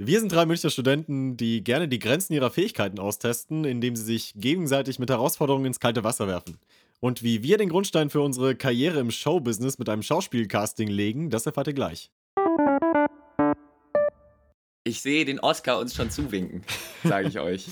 Wir sind drei Münchner Studenten, die gerne die Grenzen ihrer Fähigkeiten austesten, indem sie sich gegenseitig mit Herausforderungen ins kalte Wasser werfen. Und wie wir den Grundstein für unsere Karriere im Showbusiness mit einem Schauspielcasting legen, das erfahrt ihr gleich. Ich sehe den Oscar uns schon zuwinken, sage ich euch.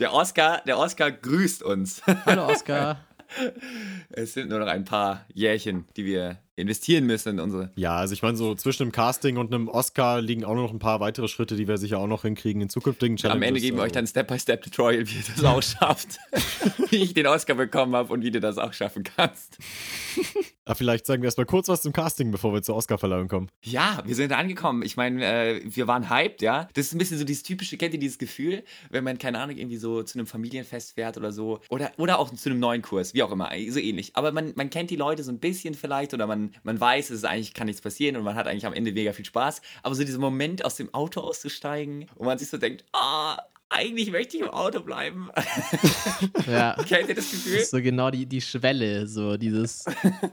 Der Oscar, der Oscar grüßt uns. Hallo Oscar. Es sind nur noch ein paar Jährchen, die wir investieren müssen in unsere. Ja, also ich meine, so zwischen einem Casting und einem Oscar liegen auch noch ein paar weitere Schritte, die wir sicher auch noch hinkriegen in zukünftigen Challenges. Am Ende geben wir euch dann Step-by-Step-Tutorial, wie ihr das auch schafft. wie ich den Oscar bekommen habe und wie du das auch schaffen kannst. Aber vielleicht sagen wir erstmal kurz was zum Casting, bevor wir zur Oscarverleihung kommen. Ja, wir sind angekommen. Ich meine, äh, wir waren hyped, ja. Das ist ein bisschen so dieses typische, kennt ihr dieses Gefühl, wenn man, keine Ahnung, irgendwie so zu einem Familienfest fährt oder so. Oder, oder auch zu einem neuen Kurs, wie auch immer, so ähnlich. Aber man, man kennt die Leute so ein bisschen vielleicht oder man, man weiß, es ist eigentlich kann nichts passieren und man hat eigentlich am Ende mega viel Spaß. Aber so dieser Moment, aus dem Auto auszusteigen, wo man sich so denkt, ah, oh, eigentlich möchte ich im Auto bleiben. Ja. Kennt ihr das Gefühl? Das ist so genau die, die Schwelle, so dieses,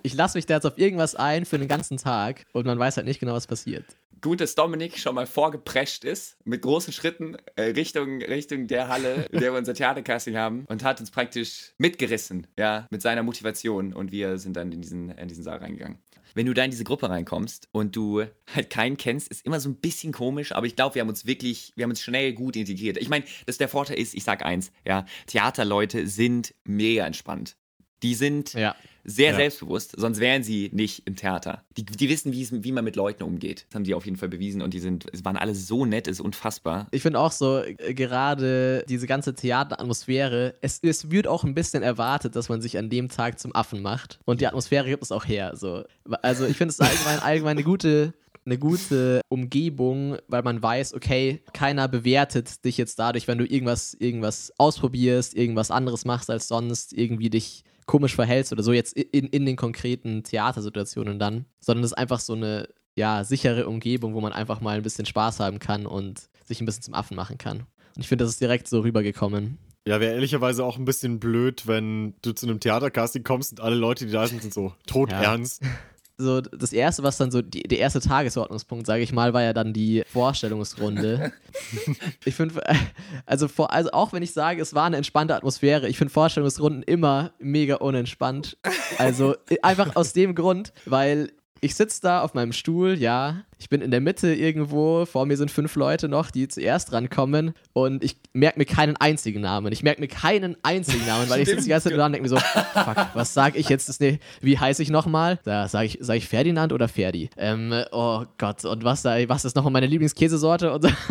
ich lasse mich da jetzt auf irgendwas ein für den ganzen Tag und man weiß halt nicht genau, was passiert. Dass Dominik schon mal vorgeprescht ist, mit großen Schritten äh, Richtung, Richtung der Halle, in der wir unser Theatercasting haben und hat uns praktisch mitgerissen, ja, mit seiner Motivation und wir sind dann in diesen, in diesen Saal reingegangen wenn du da in diese Gruppe reinkommst und du halt keinen kennst, ist immer so ein bisschen komisch, aber ich glaube, wir haben uns wirklich, wir haben uns schnell gut integriert. Ich meine, dass der Vorteil ist, ich sag eins, ja, Theaterleute sind mega entspannt. Die sind ja. Sehr Ja. selbstbewusst, sonst wären sie nicht im Theater. Die, die wissen, wie, man mit Leuten umgeht. Das haben die auf jeden Fall bewiesen und die sind, es waren alle so nett, ist unfassbar. Ich finde auch so, äh, gerade diese ganze Theateratmosphäre, es, es wird auch ein bisschen erwartet, dass man sich an dem Tag zum Affen macht. Und die Atmosphäre gibt es auch her. So. Also ich finde es allgemein, allgemein eine gute, eine gute Umgebung, weil man weiß, okay, keiner bewertet dich jetzt dadurch, wenn du irgendwas, irgendwas ausprobierst, irgendwas anderes machst als sonst, irgendwie dich komisch verhältst oder so jetzt in, in den konkreten Theatersituationen dann, sondern es ist einfach so eine ja, sichere Umgebung, wo man einfach mal ein bisschen Spaß haben kann und sich ein bisschen zum Affen machen kann. Und ich finde, das ist direkt so rübergekommen. Ja, wäre ehrlicherweise auch ein bisschen blöd, wenn du zu einem Theatercasting kommst und alle Leute, die da sind, sind so todernst. So, das erste, was dann so, die, der erste Tagesordnungspunkt, sage ich mal, war ja dann die Vorstellungsrunde. ich finde, also, vor, also auch wenn ich sage, es war eine entspannte Atmosphäre, ich finde Vorstellungsrunden immer mega unentspannt. Also einfach aus dem Grund, weil ich sitze da auf meinem Stuhl, ja, ich bin in der Mitte irgendwo, vor mir sind fünf Leute noch, die zuerst rankommen und ich merke mir keinen einzigen Namen. Ich merke mir keinen einzigen Namen, weil ich sitze die ganze Zeit da und denke mir so, fuck, was sage ich jetzt? Nee, wie heiße ich nochmal? Da sage ich, sag ich Ferdinand oder Ferdi? Ähm, oh Gott, und was, da, was ist nochmal meine Lieblingskäsesorte? Und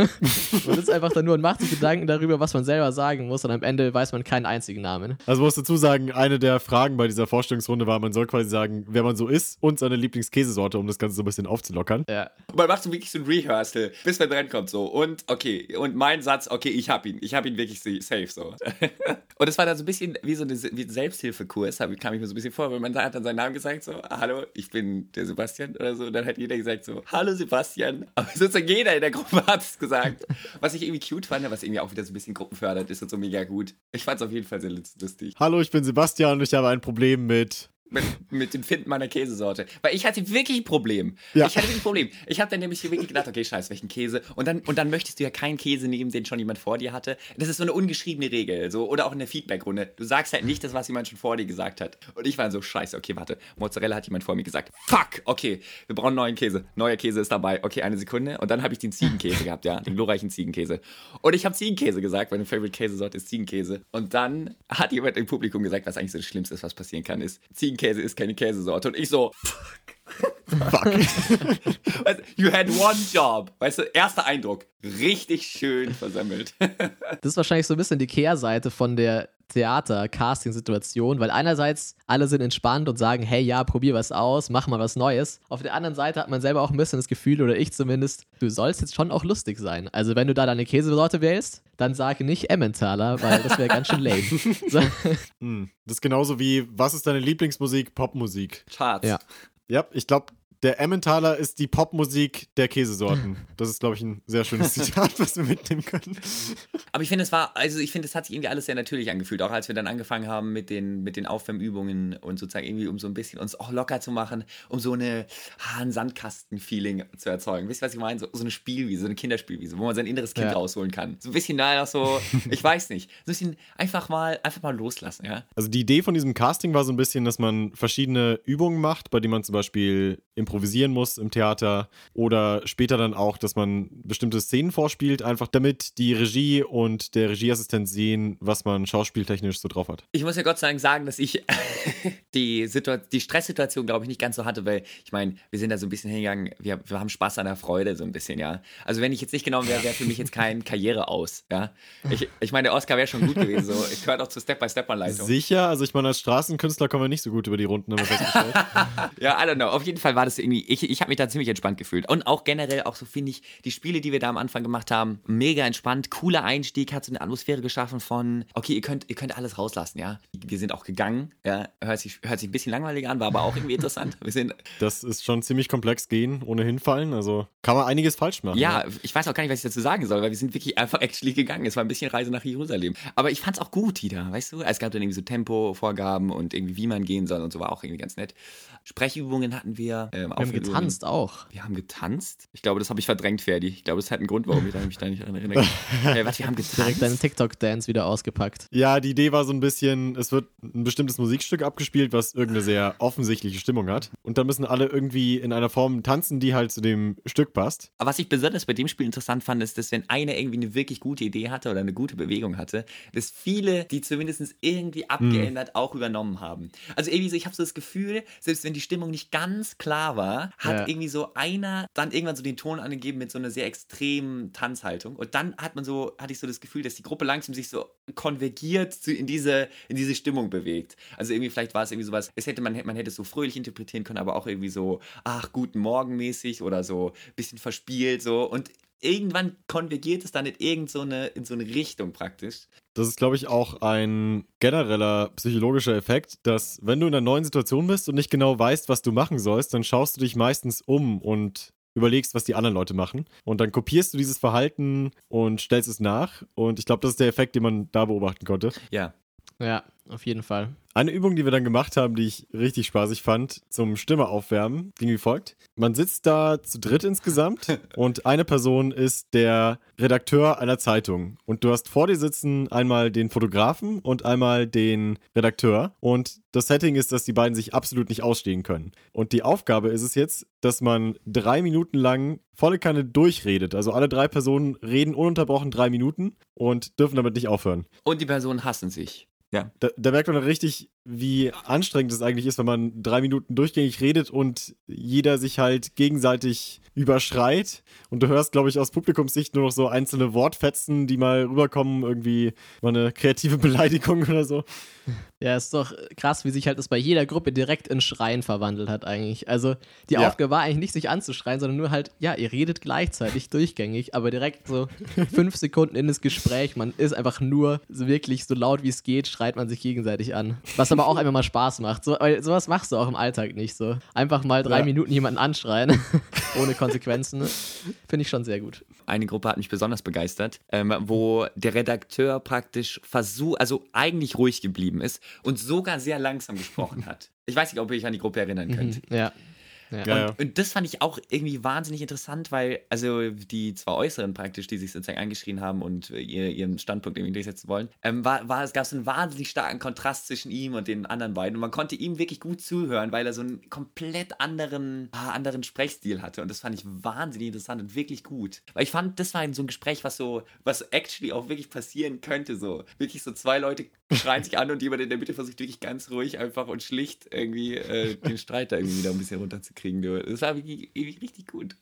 man sitzt einfach da nur und macht sich Gedanken darüber, was man selber sagen muss und am Ende weiß man keinen einzigen Namen. Also muss dazu sagen, eine der Fragen bei dieser Vorstellungsrunde war, man soll quasi sagen, wer man so ist und seine Lieblingskäsesorte, um das Ganze so ein bisschen aufzulockern. Ja. Man macht so wirklich so ein Rehearsal, bis man drankommt so. Und okay, und mein Satz, okay, ich hab ihn. Ich hab ihn wirklich sa- safe so. und es war dann so ein bisschen wie so ein Selbsthilfekurs, kam ich mir so ein bisschen vor, weil man hat dann seinen Namen gesagt, so, hallo, ich bin der Sebastian oder so. Und dann hat jeder gesagt so, hallo Sebastian. Aber sozusagen jeder in der Gruppe hat es gesagt. Was ich irgendwie cute fand, was irgendwie auch wieder so ein bisschen gruppenfördert ist und so mega gut. Ich fand es auf jeden Fall sehr lustig. Hallo, ich bin Sebastian und ich habe ein Problem mit. Mit, mit dem Finden meiner Käsesorte. Weil ich hatte wirklich ein Problem. Ja. Ich hatte wirklich ein Problem. Ich habe dann nämlich wirklich gedacht, okay, scheiße, welchen Käse? Und dann, und dann möchtest du ja keinen Käse nehmen, den schon jemand vor dir hatte. Das ist so eine ungeschriebene Regel. So, oder auch in der Feedbackrunde. Du sagst halt nicht das, was jemand schon vor dir gesagt hat. Und ich war so, scheiße, okay, warte. Mozzarella hat jemand vor mir gesagt. Fuck, okay, wir brauchen neuen Käse. Neuer Käse ist dabei. Okay, eine Sekunde. Und dann habe ich den Ziegenkäse gehabt, ja. Den glorreichen Ziegenkäse. Und ich habe Ziegenkäse gesagt, meine Favorite Käsesorte ist Ziegenkäse. Und dann hat jemand im Publikum gesagt, was eigentlich so das Schlimmste ist, was passieren kann, ist, Ziegenkäse ist keine Käsesorte. Und ich so, Fuck. weißt, du, you had one job. Weißt du, erster Eindruck, richtig schön versemmelt. Das ist wahrscheinlich so ein bisschen die Kehrseite von der Theater-Casting-Situation, weil einerseits alle sind entspannt und sagen, hey, ja, probier was aus, mach mal was Neues. Auf der anderen Seite hat man selber auch ein bisschen das Gefühl, oder ich zumindest, du sollst jetzt schon auch lustig sein. Also wenn du da deine Käsesorte wählst, dann sage nicht Emmentaler, weil das wäre ganz schön lame. So, Hm. Das ist genauso wie, was ist deine Lieblingsmusik? Popmusik. Charts. Ja. Ja, ich glaube, der Emmentaler ist die Popmusik der Käsesorten. Das ist, glaube ich, ein sehr schönes Zitat, was wir mitnehmen können. Aber ich finde, es war, also ich finde, es hat sich irgendwie alles sehr natürlich angefühlt, auch als wir dann angefangen haben mit den, mit den Aufwärmübungen und sozusagen irgendwie, um so ein bisschen uns auch locker zu machen, um so eine, ah, ein Sandkasten-Feeling zu erzeugen. Wisst ihr, was ich meine? So, so eine Spielwiese, so eine Kinderspielwiese, wo man sein inneres Kind Ja. rausholen kann. So ein bisschen da so, ich weiß nicht, so ein bisschen einfach mal, einfach mal loslassen, ja. Also die Idee von diesem Casting war so ein bisschen, dass man verschiedene Übungen macht, bei denen man zum Beispiel improvisieren muss im Theater oder später dann auch, dass man bestimmte Szenen vorspielt, einfach damit die Regie und der Regieassistent sehen, was man schauspieltechnisch so drauf hat. Ich muss ja Gott sei Dank sagen, dass ich die, Situa die Stresssituation, glaube ich, nicht ganz so hatte, weil ich meine, wir sind da so ein bisschen hingegangen, wir, wir haben Spaß an der Freude, so ein bisschen, ja. Also, wenn ich jetzt nicht genommen wäre, wäre für mich jetzt kein Karriere aus, ja. Ich, ich meine, der Oscar wäre schon gut gewesen, so. Ich gehört auch zur Step-by-Step-Anleitung. Sicher, also ich meine, als Straßenkünstler kommen wir nicht so gut über die Runden, haben wir festgestellt. Ja, I don't know. Auf jeden Fall war das irgendwie, ich, ich habe mich da ziemlich entspannt gefühlt. Und auch generell, auch so finde ich, die Spiele, die wir da am Anfang gemacht haben, mega entspannt, cooler Einstieg, hat so eine Atmosphäre geschaffen von, okay, ihr könnt, ihr könnt alles rauslassen, ja. Wir sind auch gegangen, ja. Hört sich, hört sich ein bisschen langweilig an, war aber auch irgendwie interessant. Wir sind, Das ist schon ziemlich komplex gehen, ohne hinfallen, also kann man einiges falsch machen. ja, ich weiß auch gar nicht, was ich dazu sagen soll, weil wir sind wirklich einfach actually gegangen. Es war ein bisschen Reise nach Jerusalem. Aber ich fand's auch gut wieder, weißt du? Es gab dann irgendwie so Tempovorgaben und irgendwie, wie man gehen soll und so war auch irgendwie ganz nett. Sprechübungen hatten wir. Ähm, Wir haben getanzt auch. Wir haben getanzt? Ich glaube, das habe ich verdrängt, Ferdi. Ich glaube, das hat einen Grund, warum ich mich da nicht dran erinnere. äh, was, wir haben Direkt deinen getanzt? TikTok-Dance wieder ausgepackt. Ja, die Idee war so ein bisschen, es wird ein bestimmtes Musikstück abgespielt, was irgendeine sehr offensichtliche Stimmung hat. Und dann müssen alle irgendwie in einer Form tanzen, die halt zu dem Stück passt. Aber was ich besonders bei dem Spiel interessant fand, ist, dass wenn einer irgendwie eine wirklich gute Idee hatte oder eine gute Bewegung hatte, dass viele, die zumindest irgendwie abgeändert, auch übernommen haben. Also irgendwie so, ich habe so das Gefühl, selbst wenn die Stimmung nicht ganz klar war, hat Ja. irgendwie so einer dann irgendwann so den Ton angegeben mit so einer sehr extremen Tanzhaltung. Und dann hat man so, hatte ich so das Gefühl, dass die Gruppe langsam sich so konvergiert zu, in, diese, in diese Stimmung bewegt. Also irgendwie, vielleicht war es irgendwie sowas, es hätte man, man hätte es so fröhlich interpretieren können, aber auch irgendwie so, ach, guten Morgen mäßig oder so ein bisschen verspielt so. Und irgendwann konvergiert es dann in irgend so eine, in so eine Richtung praktisch. Das ist, glaube ich, auch ein genereller psychologischer Effekt, dass wenn du in einer neuen Situation bist und nicht genau weißt, was du machen sollst, dann schaust du dich meistens um und überlegst, was die anderen Leute machen. Und dann kopierst du dieses Verhalten und stellst es nach. Und ich glaube, das ist der Effekt, den man da beobachten konnte. Ja. Ja, auf jeden Fall. Eine Übung, die wir dann gemacht haben, die ich richtig spaßig fand, zum Stimme aufwärmen, ging wie folgt. Man sitzt da zu dritt insgesamt und eine Person ist der Redakteur einer Zeitung. Und du hast vor dir sitzen einmal den Fotografen und einmal den Redakteur. Und das Setting ist, dass die beiden sich absolut nicht ausstehen können. Und die Aufgabe ist es jetzt, dass man drei Minuten lang volle Kanne durchredet. Also alle drei Personen reden ununterbrochen drei Minuten und dürfen damit nicht aufhören. Und die Personen hassen sich. Ja. Da, da merkt man richtig, wie anstrengend es eigentlich ist, wenn man drei Minuten durchgängig redet und jeder sich halt gegenseitig überschreit. Und du hörst, glaube ich, aus Publikumssicht nur noch so einzelne Wortfetzen, die mal rüberkommen, irgendwie mal eine kreative Beleidigung oder so. Ja, ist doch krass, wie sich halt das bei jeder Gruppe direkt in Schreien verwandelt hat eigentlich. Also die Ja. Aufgabe war eigentlich nicht, sich anzuschreien, sondern nur halt, ja, ihr redet gleichzeitig durchgängig, aber direkt so fünf Sekunden in das Gespräch, man ist einfach nur so wirklich so laut wie es geht, schreit man sich gegenseitig an. Was aber auch einfach mal Spaß macht. So, weil sowas machst du auch im Alltag nicht so. Einfach mal drei Ja. Minuten jemanden anschreien, ohne Konsequenzen. Finde ich schon sehr gut. Eine Gruppe hat mich besonders begeistert, ähm, wo der Redakteur praktisch versucht, also eigentlich ruhig geblieben ist und sogar sehr langsam gesprochen hat. Ich weiß nicht, ob ihr euch an die Gruppe erinnern könnt. Mhm, ja. Ja. Und, und das fand ich auch irgendwie wahnsinnig interessant, weil, also die zwei Äußeren praktisch, die sich sozusagen eingeschrien haben und äh, ihr, ihren Standpunkt irgendwie durchsetzen wollen, ähm, war, war, es gab so einen wahnsinnig starken Kontrast zwischen ihm und den anderen beiden. Und man konnte ihm wirklich gut zuhören, weil er so einen komplett anderen, ah, anderen Sprechstil hatte. Und das fand ich wahnsinnig interessant und wirklich gut. Weil ich fand, das war so ein Gespräch, was so, was actually auch wirklich passieren könnte. So wirklich so zwei Leute schreien sich an und jemand in der Mitte versucht wirklich ganz ruhig einfach und schlicht irgendwie äh, den Streit da irgendwie wieder ein bisschen runterzukriegen. Das war wirklich, wirklich richtig gut.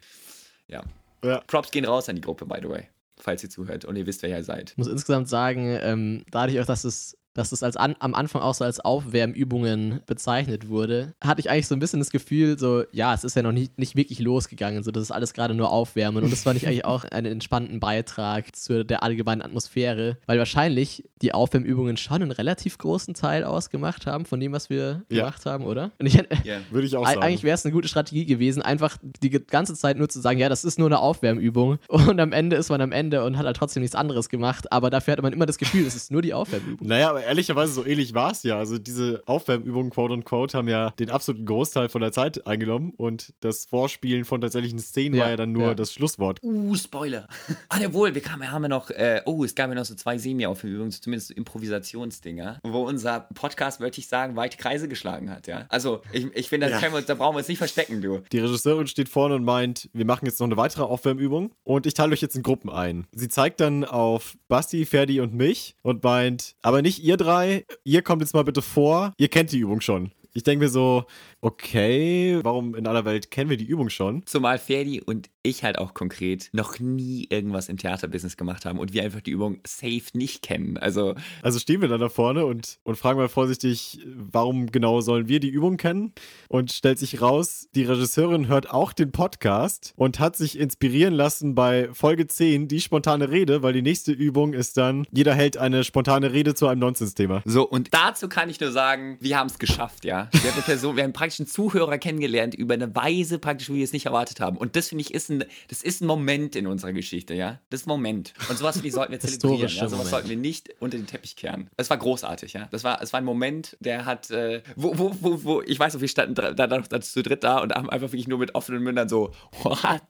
Ja. Ja. Props gehen raus an die Gruppe, by the way. Falls ihr zuhört und ihr wisst, wer ihr seid. Ich muss insgesamt sagen, ähm, dadurch auch, dass es dass das als an, am Anfang auch so als Aufwärmübungen bezeichnet wurde, hatte ich eigentlich so ein bisschen das Gefühl, so, ja, es ist ja noch nicht, nicht wirklich losgegangen, so, das ist alles gerade nur Aufwärmen. Und das fand ich eigentlich auch einen entspannten Beitrag zu der allgemeinen Atmosphäre, weil wahrscheinlich die Aufwärmübungen schon einen relativ großen Teil ausgemacht haben von dem, was wir Ja. gemacht haben, oder? Und ich, Ja. Würde ich auch sagen. Eigentlich wäre es eine gute Strategie gewesen, einfach die ganze Zeit nur zu sagen, ja, das ist nur eine Aufwärmübung. Und am Ende ist man am Ende und hat halt trotzdem nichts anderes gemacht. Aber dafür hatte man immer das Gefühl, es ist nur die Aufwärmübung. Naja, aber ehrlicherweise so ähnlich war es ja. Also diese Aufwärmübungen, quote unquote, haben ja den absoluten Großteil von der Zeit eingenommen und das Vorspielen von tatsächlichen Szenen Ja, war ja dann nur ja. das Schlusswort. Uh, Spoiler. Ah, jawohl, wir, kamen, wir haben ja noch, äh, oh, es gab ja noch so zwei Semi-Aufwärmübungen, zumindest so Improvisationsdinger, wo unser Podcast, würde ich sagen, weite Kreise geschlagen hat, ja. Also, ich, ich finde, da, Ja. können wir uns- da brauchen wir uns nicht verstecken, du. Die Regisseurin steht vorne und meint, wir machen jetzt noch eine weitere Aufwärmübung und ich teile euch jetzt in Gruppen ein. Sie zeigt dann auf Basti, Ferdi und mich und meint, aber nicht ihr drei, ihr kommt jetzt mal bitte vor, ihr kennt die Übung schon. Ich denke mir so, okay, warum in aller Welt kennen wir die Übung schon? Zumal Ferdi und ich halt auch konkret noch nie irgendwas im Theaterbusiness gemacht haben und wir einfach die Übung safe nicht kennen. Also, Also stehen wir dann da vorne und, und fragen mal vorsichtig, warum genau sollen wir die Übung kennen? Und stellt sich raus, die Regisseurin hört auch den Podcast und hat sich inspirieren lassen bei Folge 10, die spontane Rede, weil die nächste Übung ist dann, jeder hält eine spontane Rede zu einem Nonsensthema. so, und dazu kann ich nur sagen, wir haben es geschafft, ja. Wir Person, wir haben praktisch einen Zuhörer kennengelernt über eine Weise praktisch, wie wir es nicht erwartet haben. Und das finde ich ist ein, das ist ein Moment in unserer Geschichte, ja. Das ist ein Moment. Und sowas ich, sollten wir zelebrieren. Ja? Sowas Moment. sollten wir nicht unter den Teppich kehren. Es war großartig, ja. Das war, es war ein Moment, der hat, äh, wo, wo, wo, wo, ich weiß noch, wir standen da, da zu dritt da und haben einfach wirklich nur mit offenen Mündern so, what?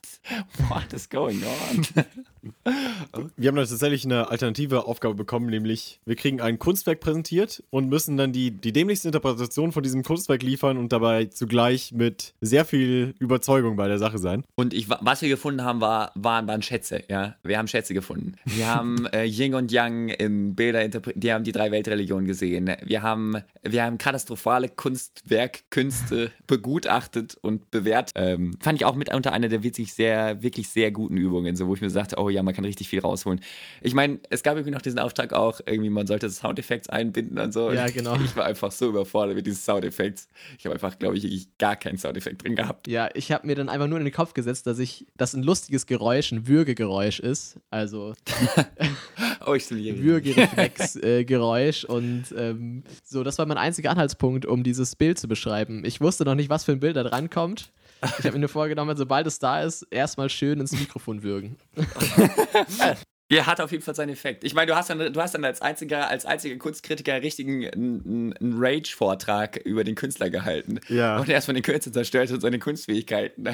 What is going on? Wir haben dann tatsächlich eine alternative Aufgabe bekommen, nämlich wir kriegen ein Kunstwerk präsentiert und müssen dann die, die dämlichste Interpretation von diesem Kunstwerk liefern und dabei zugleich mit sehr viel Überzeugung bei der Sache sein. Und ich, was wir gefunden haben, war, waren, waren Schätze, ja. Wir haben Schätze gefunden. Wir haben äh, Yin und Yang im Bilder interpretiert, die haben die drei Weltreligionen gesehen. Wir haben, wir haben katastrophale Kunstwerkkünste begutachtet und bewertet. Ähm, fand ich auch mit unter einer der wirklich sehr, wirklich sehr guten Übungen, so wo ich mir sagte, oh ja, man kann richtig viel rausholen. Ich meine, es gab irgendwie noch diesen Auftrag auch, irgendwie, man sollte Soundeffekte einbinden und so. Ja, genau. Ich war einfach so überfordert mit diesen Soundeffekts. Ich habe einfach, glaube ich, gar keinen Soundeffekt drin gehabt. Ja, ich habe mir dann einfach nur in den Kopf gesetzt, dass ich, dass ein lustiges Geräusch ein Würgegeräusch ist. Also Oh, ich. Würgereflex-Geräusch. und ähm, so, das war mein einziger Anhaltspunkt, um dieses Bild zu beschreiben. Ich wusste noch nicht, was für ein Bild da drankommt. Ich habe mir nur vorgenommen, sobald es da ist, erstmal schön ins Mikrofon würgen. Ja, hat auf jeden Fall seinen Effekt. Ich meine, du hast dann, du hast dann als einziger, als einziger Kunstkritiker einen richtigen einen, Rage-Vortrag über den Künstler gehalten. Ja. Und er ist von den Künstlern zerstört und seine Kunstfähigkeiten.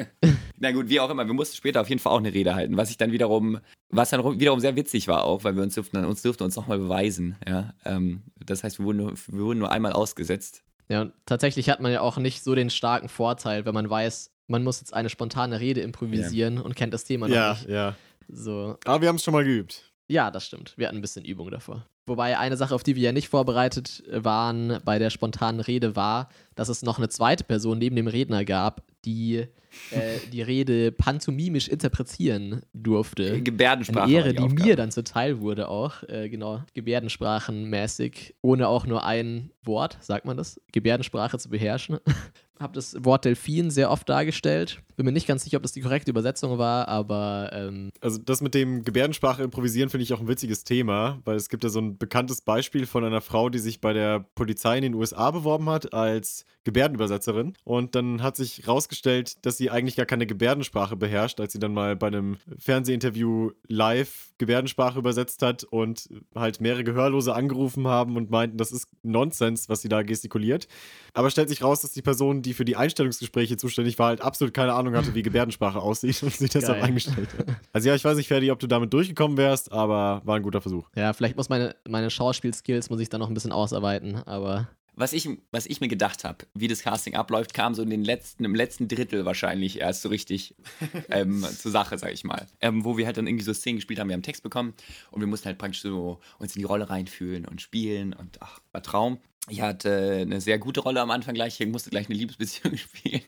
Na gut, wie auch immer, wir mussten später auf jeden Fall auch eine Rede halten, was ich dann wiederum, was dann rum- wiederum sehr witzig war auch, weil wir uns durften, uns durften uns nochmal beweisen. Ja? Ähm, das heißt, wir wurden, nur, wir wurden nur einmal ausgesetzt. Ja, und tatsächlich hat man ja auch nicht so den starken Vorteil, wenn man weiß, man muss jetzt eine spontane Rede improvisieren und kennt das Thema noch Ja, nicht. ja. So, Aber wir haben es schon mal geübt. Ja, das stimmt. Wir hatten ein bisschen Übung davor. Wobei eine Sache, auf die wir ja nicht vorbereitet waren bei der spontanen Rede, war, dass es noch eine zweite Person neben dem Redner gab, die äh, die Rede pantomimisch interpretieren durfte. Gebärdensprache. Eine Ehre, die Aufgabe. mir dann zuteil wurde auch, äh, genau, gebärdensprachenmäßig, ohne auch nur ein Wort, sagt man das, Gebärdensprache zu beherrschen. Hab das Wort Delfin sehr oft dargestellt. Bin mir nicht ganz sicher, ob das die korrekte Übersetzung war, aber ähm, Also das mit dem Gebärdensprache improvisieren finde ich auch ein witziges Thema, weil es gibt ja so ein bekanntes Beispiel von einer Frau, die sich bei der Polizei in den USA beworben hat als Gebärdenübersetzerin und dann hat sich rausgestellt, dass sie eigentlich gar keine Gebärdensprache beherrscht, als sie dann mal bei einem Fernsehinterview live Gebärdensprache übersetzt hat und halt mehrere Gehörlose angerufen haben und meinten, das ist Nonsens, was sie da gestikuliert. Aber stellt sich raus, dass die Person, die für die Einstellungsgespräche zuständig war, halt absolut keine Ahnung hatte, wie Gebärdensprache aussieht und sie deshalb Geil. eingestellt hat. Also ja, ich weiß nicht, Ferdi, ob du damit durchgekommen wärst, aber war ein guter Versuch. ja, vielleicht muss meine, meine Schauspielskills muss ich dann noch ein bisschen ausarbeiten, aber Was ich, was ich mir gedacht habe, wie das Casting abläuft, kam so in den letzten, im letzten Drittel wahrscheinlich erst so richtig ähm, zur Sache, sag ich mal. Ähm, wo wir halt dann irgendwie so Szenen gespielt haben, wir haben Text bekommen und wir mussten halt praktisch so uns in die Rolle reinfühlen und spielen und ach, war Traum. Ich hatte eine sehr gute Rolle am Anfang gleich, ich musste gleich eine Liebesbeziehung spielen.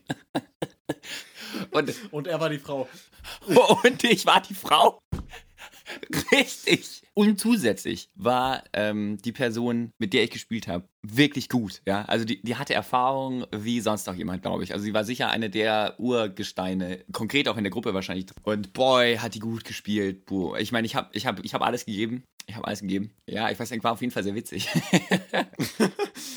und, Und er war die Frau. und ich war die Frau. Richtig. Und zusätzlich war ähm, die Person, mit der ich gespielt habe, wirklich gut. Ja, also die, die hatte Erfahrung wie sonst noch jemand, glaube ich. Also sie war sicher eine der Urgesteine, konkret auch in der Gruppe wahrscheinlich. Und boy, hat die gut gespielt. Boah. Ich meine, ich habe ich hab, ich hab alles gegeben. Ich habe alles gegeben. Ja, ich weiß nicht, war auf jeden Fall sehr witzig.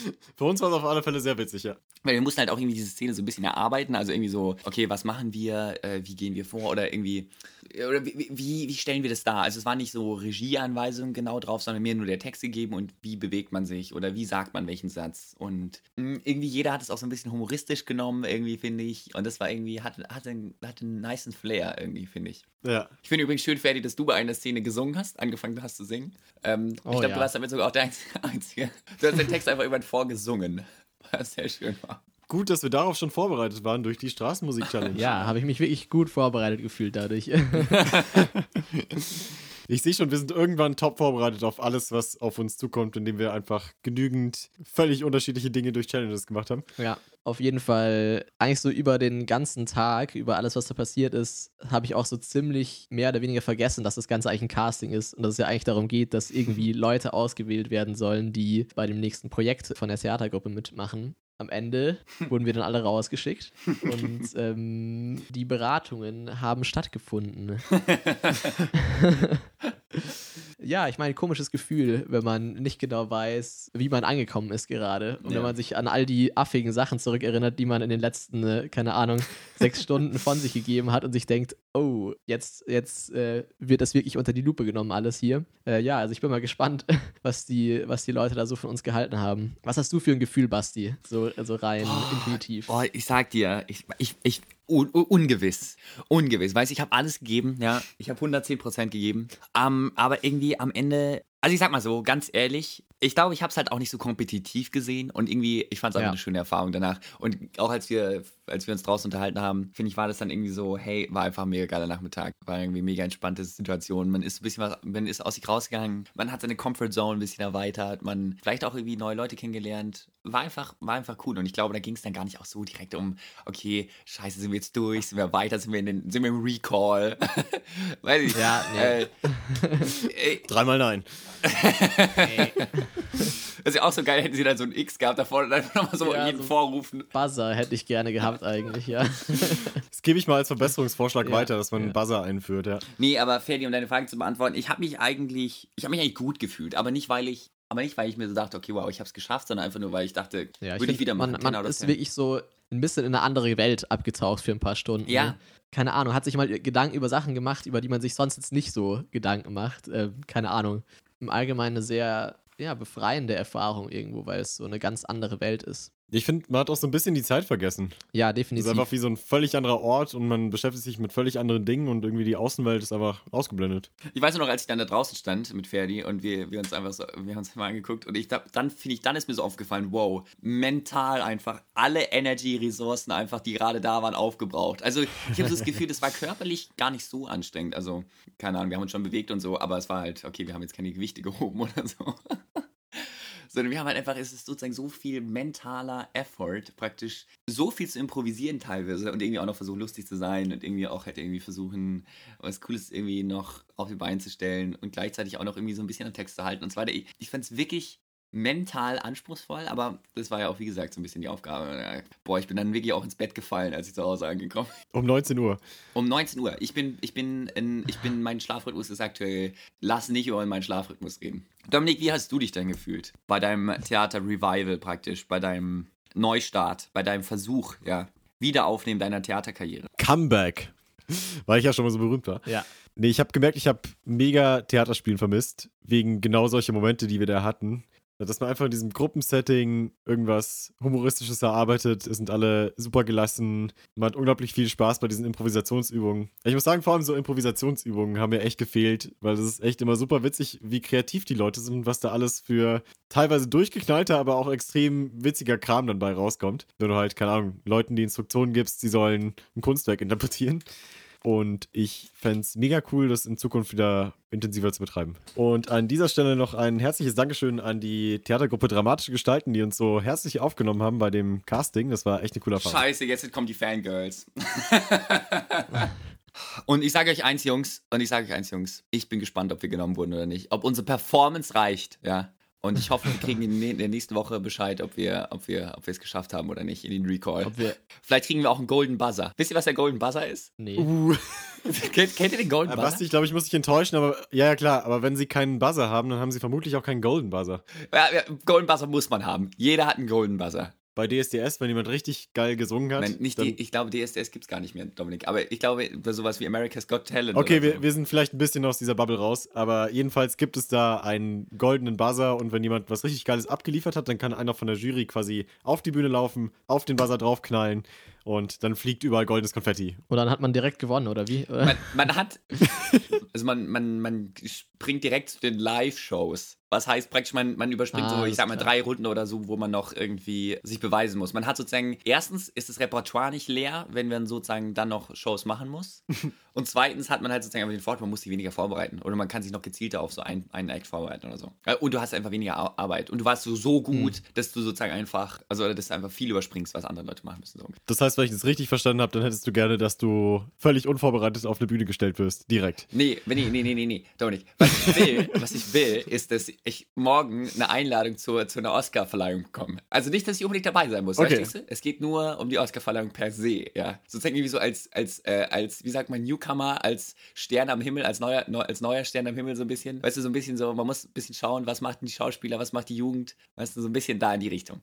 Für uns war es auf alle Fälle sehr witzig, ja. Weil wir mussten halt auch irgendwie diese Szene so ein bisschen erarbeiten. Also irgendwie so, okay, was machen wir, äh, wie gehen wir vor oder irgendwie, oder wie, wie, wie stellen wir das dar? Also es war nicht so Regieanweisungen genau drauf, sondern mir nur der Text gegeben und wie bewegt man sich oder wie sagt man welchen Satz. Und mh, irgendwie jeder hat es auch so ein bisschen humoristisch genommen, irgendwie, finde ich. Und das war irgendwie, hatte, hatte, einen, hatte einen niceen Flair, irgendwie, finde ich. Ja. Ich finde übrigens schön, Ferdi, dass du bei einer Szene gesungen hast, angefangen hast zu singen. Ähm, Oh ich glaube, ja. du warst damit sogar auch der Einzige-. Du hast den Text einfach irgendwann vorgesungen. Was sehr schön war. Gut, dass wir darauf schon vorbereitet waren durch die Straßenmusik-Challenge. Ja, habe ich mich wirklich gut vorbereitet gefühlt dadurch. Ich sehe schon, wir sind irgendwann top vorbereitet auf alles, was auf uns zukommt, indem wir einfach genügend völlig unterschiedliche Dinge durch Challenges gemacht haben. Ja, auf jeden Fall. Eigentlich so über den ganzen Tag, über alles, was da passiert ist, habe ich auch so ziemlich mehr oder weniger vergessen, dass das Ganze eigentlich ein Casting ist und dass es ja eigentlich darum geht, dass irgendwie Leute ausgewählt werden sollen, die bei dem nächsten Projekt von der Theatergruppe mitmachen. Am Ende wurden wir dann alle rausgeschickt und ähm, die Beratungen haben stattgefunden. ja, ich meine, komisches Gefühl, wenn man nicht genau weiß, wie man angekommen ist gerade. Und Ja. wenn man sich an all die affigen Sachen zurückerinnert, die man in den letzten, äh, keine Ahnung, sechs Stunden von sich gegeben hat und sich denkt, oh, jetzt, jetzt äh, wird das wirklich unter die Lupe genommen, alles hier. Äh, ja, also ich bin mal gespannt, was die, was die Leute da so von uns gehalten haben. Was hast du für ein Gefühl, Basti? So, so rein intuitiv. Boah, ich sag dir, ich, ich, ich un, un, ungewiss. Ungewiss. Weißt du, ich habe alles gegeben, ja. Ich habe 110% gegeben. Ähm, aber irgendwie am Ende, also ich sag mal so, ganz ehrlich, ich glaube, ich habe es halt auch nicht so kompetitiv gesehen und irgendwie, ich fand es einfach Ja. eine schöne Erfahrung danach. Und auch als wir, als wir uns draußen unterhalten haben, finde ich, war das dann irgendwie so, hey, war einfach ein mega geiler Nachmittag. War irgendwie mega entspannte Situation. Man ist ein bisschen was, man ist aus sich rausgegangen, man hat seine Comfort Zone ein bisschen erweitert, man vielleicht auch irgendwie neue Leute kennengelernt. War einfach, war einfach cool. Und ich glaube, da ging es dann gar nicht auch so direkt um, okay, scheiße, sind wir jetzt durch, sind wir weiter, sind wir, in den, sind wir im Recall. Weiß ich. Ja, nee. äh, äh, Dreimal nein. das ist ja auch so geil, hätten sie dann so ein X gehabt davor und einfach nochmal so Ja, jeden so- vorrufen. Buzzer hätte ich gerne gehabt eigentlich, ja. Das gebe ich mal als Verbesserungsvorschlag Ja, weiter, dass man ja. einen Buzzer einführt, ja. Nee, aber Ferdi, um deine Frage zu beantworten, ich habe mich eigentlich, ich habe mich eigentlich gut gefühlt, aber nicht, weil ich, aber nicht, weil ich mir so dachte, okay, wow, ich habe es geschafft, sondern einfach nur, weil ich dachte, Ja, ich würde ich wieder machen. Man, 10 man of ist 10. wirklich so ein bisschen in eine andere Welt abgetaucht für ein paar Stunden. Ja. Ne? Keine Ahnung, hat sich mal Gedanken über Sachen gemacht, über die man sich sonst jetzt nicht so Gedanken macht. Ähm, keine Ahnung. Im Allgemeinen eine sehr ja, befreiende Erfahrung irgendwo, weil es so eine ganz andere Welt ist. Ich finde, man hat auch so ein bisschen die Zeit vergessen. Ja, Es ist definitiv. einfach wie so ein völlig anderer Ort und man beschäftigt sich mit völlig anderen Dingen und irgendwie die Außenwelt ist einfach ausgeblendet. Ich weiß nur noch, als ich dann da draußen stand mit Ferdi und wir, wir uns einfach so, wir haben uns mal angeguckt und ich dann finde ich, dann ist mir so aufgefallen, wow, mental einfach alle Energy-Ressourcen einfach, die gerade da waren, aufgebraucht. Also ich habe so das Gefühl, das war körperlich gar nicht so anstrengend. Also, keine Ahnung, wir haben uns schon bewegt und so, aber es war halt, okay, wir haben jetzt keine Gewichte gehoben oder so. Sondern wir haben halt einfach, es ist sozusagen so viel mentaler Effort, praktisch so viel zu improvisieren teilweise und irgendwie auch noch versuchen, lustig zu sein und irgendwie auch halt irgendwie versuchen, was Cooles irgendwie noch auf die Beine zu stellen und gleichzeitig auch noch irgendwie so ein bisschen an Text zu halten und so weiter. Ich, ich fand es wirklich mental anspruchsvoll, aber das war ja auch, wie gesagt, so ein bisschen die Aufgabe. Boah, ich bin dann wirklich auch ins Bett gefallen, als ich zu Hause angekommen bin. Um 19 Uhr. Um 19 Uhr. Ich bin, ich bin, in, ich bin, mein Schlafrhythmus ist aktuell, lass nicht über meinen Schlafrhythmus reden. Dominik, wie hast du dich denn gefühlt? Bei deinem Theater-Revival praktisch, bei deinem Neustart, bei deinem Versuch, ja, Wiederaufnehmen deiner Theaterkarriere. Comeback. Weil ich ja schon mal so berühmt war. ja. Nee, ich habe gemerkt, ich habe mega Theaterspielen vermisst, wegen genau solcher Momente, die wir da hatten. Dass man einfach in diesem Gruppensetting irgendwas Humoristisches erarbeitet, es sind alle super gelassen, man hat unglaublich viel Spaß bei diesen Improvisationsübungen. Ich muss sagen, vor allem so Improvisationsübungen haben mir echt gefehlt, weil es ist echt immer super witzig, wie kreativ die Leute sind und was da alles für teilweise durchgeknallter, aber auch extrem witziger Kram dann bei rauskommt. Wenn du halt, keine Ahnung, Leuten die Instruktionen gibst, sie sollen ein Kunstwerk interpretieren. Und ich fände es mega cool, das in Zukunft wieder intensiver zu betreiben. Und an dieser Stelle noch ein herzliches Dankeschön an die Theatergruppe Dramatische Gestalten, die uns so herzlich aufgenommen haben bei dem Casting. Das war echt eine coole Erfahrung. Scheiße, jetzt kommen die Fangirls. Und ich sage euch eins, Jungs, und ich sage euch eins, Jungs, ich bin gespannt, ob wir genommen wurden oder nicht. Ob unsere Performance reicht, ja. Und ich hoffe, wir kriegen in der nächsten Woche Bescheid, ob wir, ob wir, ob wir es geschafft haben oder nicht in den Recall. Ob wir, Vielleicht kriegen wir auch einen Golden Buzzer. Wisst ihr, was der Golden Buzzer ist? nee. Uh, kennt, kennt ihr den Golden äh, Buzzer? Basti, ich glaube, ich muss dich enttäuschen, aber ja, ja, klar. Aber wenn sie keinen Buzzer haben, dann haben sie vermutlich auch keinen Golden Buzzer. Ja, ja, Golden Buzzer muss man haben. Jeder hat einen Golden Buzzer. Bei DSDS, wenn jemand richtig geil gesungen hat. Nein, nicht die, ich glaube, DSDS gibt es gar nicht mehr, Dominik. Aber ich glaube, sowas wie America's Got Talent. Okay, wir, so. wir sind vielleicht ein bisschen aus dieser Bubble raus, aber jedenfalls gibt es da einen goldenen Buzzer und wenn jemand was richtig Geiles abgeliefert hat, dann kann einer von der Jury quasi auf die Bühne laufen, auf den Buzzer draufknallen und dann fliegt überall goldenes Konfetti. Und dann hat man direkt gewonnen, oder wie? Man, man hat, also man, man, man springt direkt zu den Live-Shows. Was heißt praktisch, man, man überspringt Ah, so, ich sag mal, klar. drei Runden oder so, wo man noch irgendwie sich beweisen muss. Man hat sozusagen, erstens ist das Repertoire nicht leer, wenn man sozusagen dann noch Shows machen muss. Und zweitens hat man halt sozusagen einfach den Vorteil, man muss sich weniger vorbereiten. Oder man kann sich noch gezielter auf so ein, einen Act vorbereiten oder so. Äh, Und du hast einfach weniger Ar- Arbeit. Und du warst so, so gut, dass du sozusagen einfach, also dass du einfach viel überspringst, was andere Leute machen müssen. So. Das heißt, wenn ich das richtig verstanden habe, dann hättest du gerne, dass du völlig unvorbereitet auf eine Bühne gestellt wirst. Direkt. Nee, nee, nee, nee, nee, nee, Dominik. Was ich will, was ich will, ist, dass ich morgen eine Einladung zur, zu einer Oscar-Verleihung bekomme. Also nicht, dass ich unbedingt dabei sein muss, Okay. verstehst du? Es geht nur um die Oscar-Verleihung per se, ja. Sozusagen irgendwie so als, als, äh, als, wie sagt man, Newcomer, als Stern am Himmel, als neuer, neu, als neuer Stern am Himmel so ein bisschen. Weißt du, so ein bisschen so, man muss ein bisschen schauen, was macht die Schauspieler, was macht die Jugend, weißt du, so ein bisschen da in die Richtung.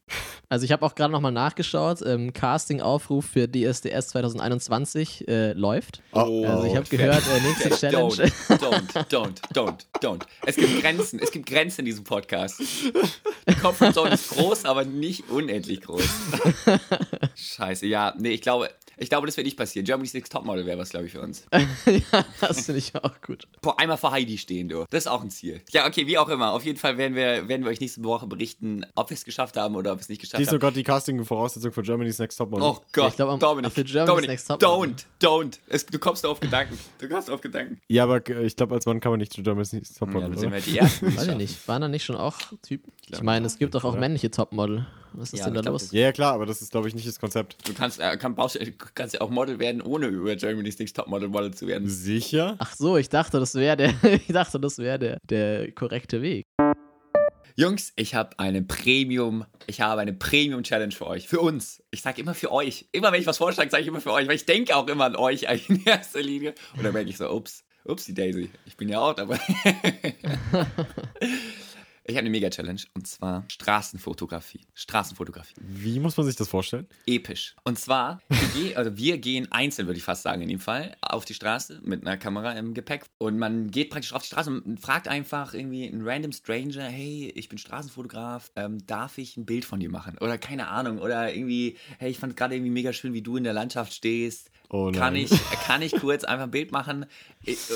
Also ich habe auch gerade nochmal nachgeschaut. Ähm, Casting-Aufruf für DSDS 2021 äh, läuft. Oh, Also ich habe gehört, äh, nächste Challenge. Don't, don't, don't, don't, don't. Es gibt Grenzen, es gibt Grenzen in diesem Podcast. Die Comfortzone ist groß, aber nicht unendlich groß. Scheiße, ja, nee, ich glaube, ich glaube, das wird nicht passieren. Germany's Next Topmodel wäre was, glaube ich, für uns. ja, das finde ich auch gut. Boah, einmal vor Heidi stehen, du. Das ist auch ein Ziel. Ja, okay, wie auch immer. Auf jeden Fall werden wir, werden wir euch nächste Woche berichten, ob wir es geschafft haben oder ob wir es nicht geschafft Die ist haben. sogar die Casting-Voraussetzung für Germany's Next Topmodel. Oh Gott, Ich glaub, am- Dominik, für Germany's Dominik, Next Topmodel. don't, don't. Es, du kommst auf Gedanken. Du kommst auf Gedanken. Ja, aber äh, ich glaube, als Mann kann man nicht zu Germany's Next Ja, Topmodel, dann sind wir die Ersten. Weiß ich nicht. Waren da nicht schon auch Typen? Ich meine, es gibt doch auch Oder? männliche Topmodel. Was ist Ja, denn da glaub, los? Ja, klar, aber das ist, glaube ich, nicht das Konzept. Du kannst, äh, kann, du kannst ja auch Model werden, ohne über Germany's Next Topmodel Model zu werden. Sicher? Ach so, ich dachte, das wäre der, ich dachte, das wäre der, der korrekte Weg. Jungs, ich habe eine Premium, ich habe eine Premium-Challenge für euch. Für uns. Ich sage immer für euch. Immer wenn ich was vorschlage, sage ich immer für euch, weil ich denke auch immer an euch eigentlich in erster Linie. Und dann merke ich so, ups, ups, die Daisy. Ich bin ja auch dabei. ich habe eine Mega-Challenge und zwar Straßenfotografie. Straßenfotografie. Wie muss man sich das vorstellen? episch. Und zwar, wir, gehen- also wir gehen einzeln, würde ich fast sagen, in dem Fall, auf die Straße mit einer Kamera im Gepäck. Und man geht praktisch auf die Straße und fragt einfach irgendwie einen random Stranger, hey, ich bin Straßenfotograf, ähm, darf ich ein Bild von dir machen? Oder keine Ahnung. Oder irgendwie, hey, ich fand es gerade irgendwie mega schön, wie du in der Landschaft stehst. Oh Kann ich, kann ich kurz einfach ein Bild machen?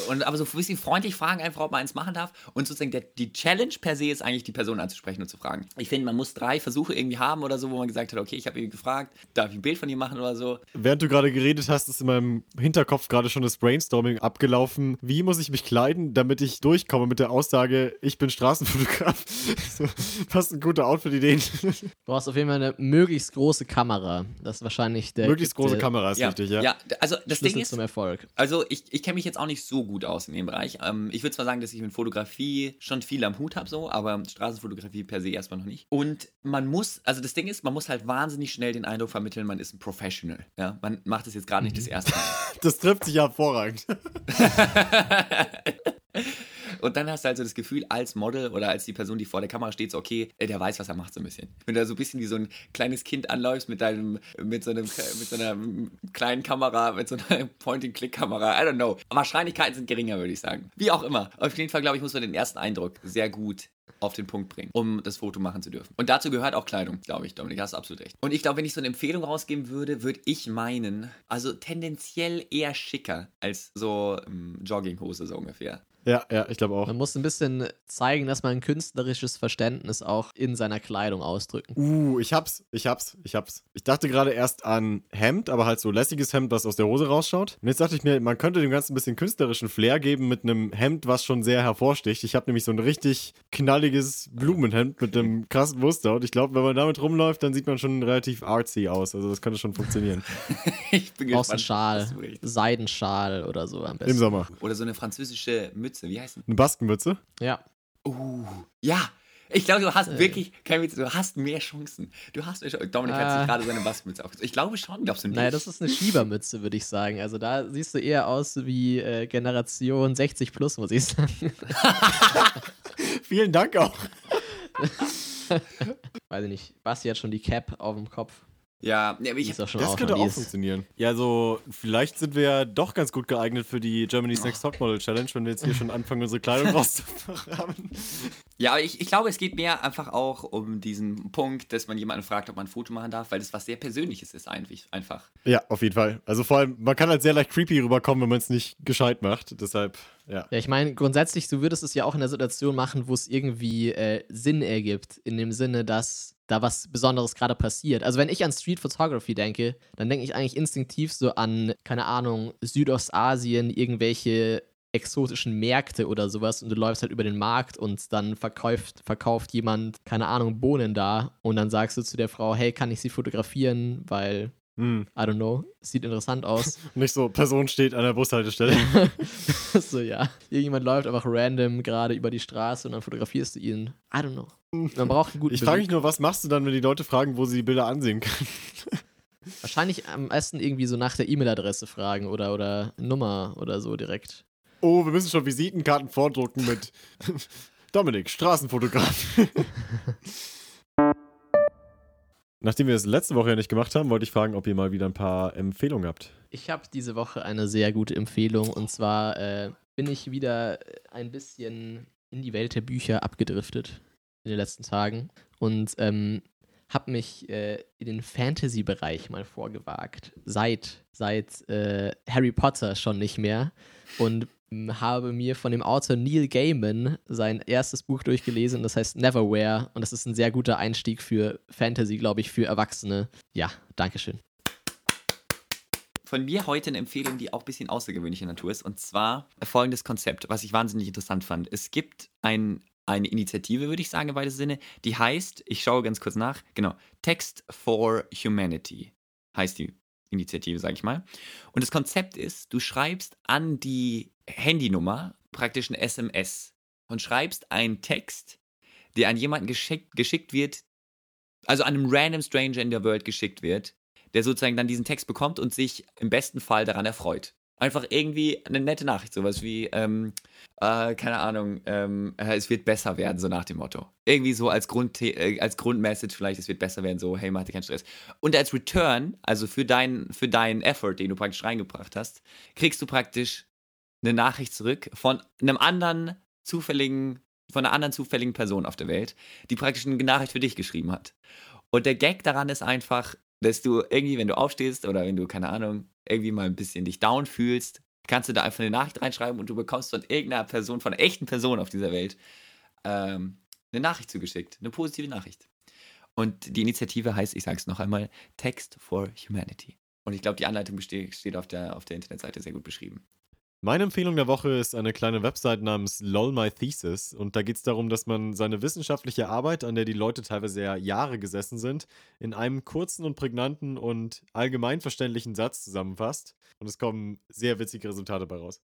Und aber so ein bisschen freundlich fragen, einfach, ob man eins machen darf. Und sozusagen der, die Challenge per se ist eigentlich, die Person anzusprechen und zu fragen. Ich finde, man muss drei Versuche irgendwie haben oder so, wo man gesagt hat, okay, ich habe irgendwie gefragt, darf ich ein Bild von dir machen oder so. Während du gerade geredet hast, ist in meinem Hinterkopf gerade schon das Brainstorming abgelaufen. Wie muss ich mich kleiden, damit ich durchkomme mit der Aussage, ich bin Straßenfotograf? so, fast ein guter Outfit-Ideen. Du brauchst auf jeden Fall eine möglichst große Kamera. Das ist wahrscheinlich der, Möglichst große Kamera ist wichtig, ja. ja, also das Schlüssel Ding ist, zum Erfolg. Also ich, ich kenne mich jetzt auch nicht so gut aus in dem Bereich. Ähm, ich würde zwar sagen, dass ich mit Fotografie schon viel am Hut habe, so, aber Straßenfotografie per se erstmal noch nicht. Und man muss, also das Ding ist, man muss halt wahnsinnig schnell den Eindruck vermitteln, man ist ein Professional. Ja? Man macht das jetzt gerade nicht das erste Mal. Das trifft sich ja hervorragend. Und dann hast du halt so das Gefühl, als Model oder als die Person, die vor der Kamera steht, so, okay, äh, der weiß, was er macht, so ein bisschen. Wenn du da so ein bisschen wie so ein kleines Kind anläufst mit deinem, mit so einem, mit so einer kleinen Kamera, mit so einer Point-and-Click-Kamera, I don't know. Wahrscheinlichkeiten sind geringer, würde ich sagen. Wie auch immer. Auf jeden Fall, glaube ich, muss man den ersten Eindruck sehr gut auf den Punkt bringen, um das Foto machen zu dürfen. Und dazu gehört auch Kleidung, glaube ich, Dominik, hast absolut recht. Und ich glaube, wenn ich so eine Empfehlung rausgeben würde, würde ich meinen, also tendenziell eher schicker als so ähm, Jogginghose so ungefähr. Ja, ja, ich glaube auch. Man muss ein bisschen zeigen, dass man ein künstlerisches Verständnis auch in seiner Kleidung ausdrücken. Uh, ich hab's, ich hab's, ich hab's. Ich dachte gerade erst an Hemd, aber halt so lässiges Hemd, was aus der Hose rausschaut. Und jetzt dachte ich mir, man könnte dem Ganzen ein bisschen künstlerischen Flair geben mit einem Hemd, was schon sehr hervorsticht. Ich habe nämlich so ein richtig knalliges Blumenhemd mit einem krassen Muster. Und ich glaube, wenn man damit rumläuft, dann sieht man schon relativ artsy aus. Also das könnte schon funktionieren. ich bin Brauchst gespannt. einen Schal. Seidenschal oder so am besten. Im Sommer. Oder so eine französische Mütze, wie heißt die? Eine Baskenmütze. Ja. Uh, ja. Ich glaube, du hast Äh. wirklich, kein Witz, du hast mehr Chancen. Du hast mehr Chancen. Dominik hat Ah. sich gerade seine Basketmütze aufgezogen. Ich glaube schon, glaubst du nicht? Naja, das ist eine Schiebermütze, würde ich sagen. Also da siehst du eher aus wie äh, Generation 60 plus, muss ich sagen. Vielen Dank auch. Weiß ich nicht. Basti hat schon die Cap auf dem Kopf. Ja, nee, aber ich Das auf könnte auch ist- funktionieren. Ja, also vielleicht sind wir ja doch ganz gut geeignet für die Germany's Next Topmodel Challenge, wenn wir jetzt hier schon anfangen, unsere Kleidung rauszuverrahmen. Ja, aber ich, ich glaube, es geht mehr einfach auch um diesen Punkt, dass man jemanden fragt, ob man ein Foto machen darf, weil das was sehr Persönliches ist eigentlich, einfach. Ja, auf jeden Fall. Also vor allem, man kann halt sehr leicht creepy rüberkommen, wenn man es nicht gescheit macht. Deshalb, ja. Ja, ich meine, grundsätzlich, du würdest es ja auch in der Situation machen, wo es irgendwie äh, Sinn ergibt, in dem Sinne, dass da was Besonderes gerade passiert. Also wenn ich an Street Photography denke, dann denke ich eigentlich instinktiv so an, keine Ahnung, Südostasien, irgendwelche exotischen Märkte oder sowas und du läufst halt über den Markt und dann verkauft, verkauft jemand, keine Ahnung, Bohnen da und dann sagst du zu der Frau, hey, kann ich sie fotografieren, weil, Hm. I don't know, sieht interessant aus. Nicht so, Person steht an der Bushaltestelle. so, ja. Irgendjemand läuft einfach random gerade über die Straße und dann fotografierst du ihn. I don't know. Man braucht einen guten Ich frage mich nur, was machst du dann, wenn die Leute fragen, wo sie die Bilder ansehen können? Wahrscheinlich am besten irgendwie so nach der E-Mail-Adresse fragen oder, oder Nummer oder so direkt. Oh, wir müssen schon Visitenkarten vordrucken mit Dominik, Straßenfotograf. Nachdem wir es letzte Woche ja nicht gemacht haben, wollte ich fragen, ob ihr mal wieder ein paar Empfehlungen habt. Ich habe diese Woche eine sehr gute Empfehlung und zwar äh, bin ich wieder ein bisschen in die Welt der Bücher abgedriftet in den letzten Tagen und ähm, habe mich äh, in den Fantasy-Bereich mal vorgewagt. Seit, seit äh, Harry Potter schon nicht mehr und habe mir von dem Autor Neil Gaiman sein erstes Buch durchgelesen, das heißt Neverwhere und das ist ein sehr guter Einstieg für Fantasy, glaube ich, für Erwachsene. Ja, Dankeschön. Von mir heute eine Empfehlung, die auch ein bisschen außergewöhnlicher Natur ist. Und zwar folgendes Konzept, was ich wahnsinnig interessant fand. Es gibt ein, eine Initiative, würde ich sagen, im weitesten Sinne, die heißt, ich schaue ganz kurz nach, genau, Text for Humanity heißt die Initiative, sage ich mal. Und das Konzept ist, du schreibst an die Handynummer praktisch ein SMS und schreibst einen Text, der an jemanden geschickt, geschickt wird, also an einem random Stranger in der World geschickt wird, der sozusagen dann diesen Text bekommt und sich im besten Fall daran erfreut. Einfach irgendwie eine nette Nachricht, sowas wie, ähm, äh, keine Ahnung, ähm, äh, es wird besser werden, so nach dem Motto. Irgendwie so als, Grund, äh, als Grundmessage vielleicht, es wird besser werden, so, hey, mach dir keinen Stress. Und als Return, also für, dein, für deinen Effort, den du praktisch reingebracht hast, kriegst du praktisch eine Nachricht zurück von einem anderen zufälligen, von einer anderen zufälligen Person auf der Welt, die praktisch eine Nachricht für dich geschrieben hat. Und der Gag daran ist einfach, dass du irgendwie, wenn du aufstehst oder wenn du, keine Ahnung, irgendwie mal ein bisschen dich down fühlst, kannst du da einfach eine Nachricht reinschreiben und du bekommst von irgendeiner Person, von einer echten Person auf dieser Welt, ähm, eine Nachricht zugeschickt, eine positive Nachricht. Und die Initiative heißt, ich sage es noch einmal, Text for Humanity. Und ich glaube, die Anleitung besteht, steht auf der, auf der Internetseite sehr gut beschrieben. Meine Empfehlung der Woche ist eine kleine Website namens LOL My Thesis. Und da geht es darum, dass man seine wissenschaftliche Arbeit, an der die Leute teilweise ja Jahre gesessen sind, in einem kurzen und prägnanten und allgemeinverständlichen Satz zusammenfasst. Und es kommen sehr witzige Resultate bei raus.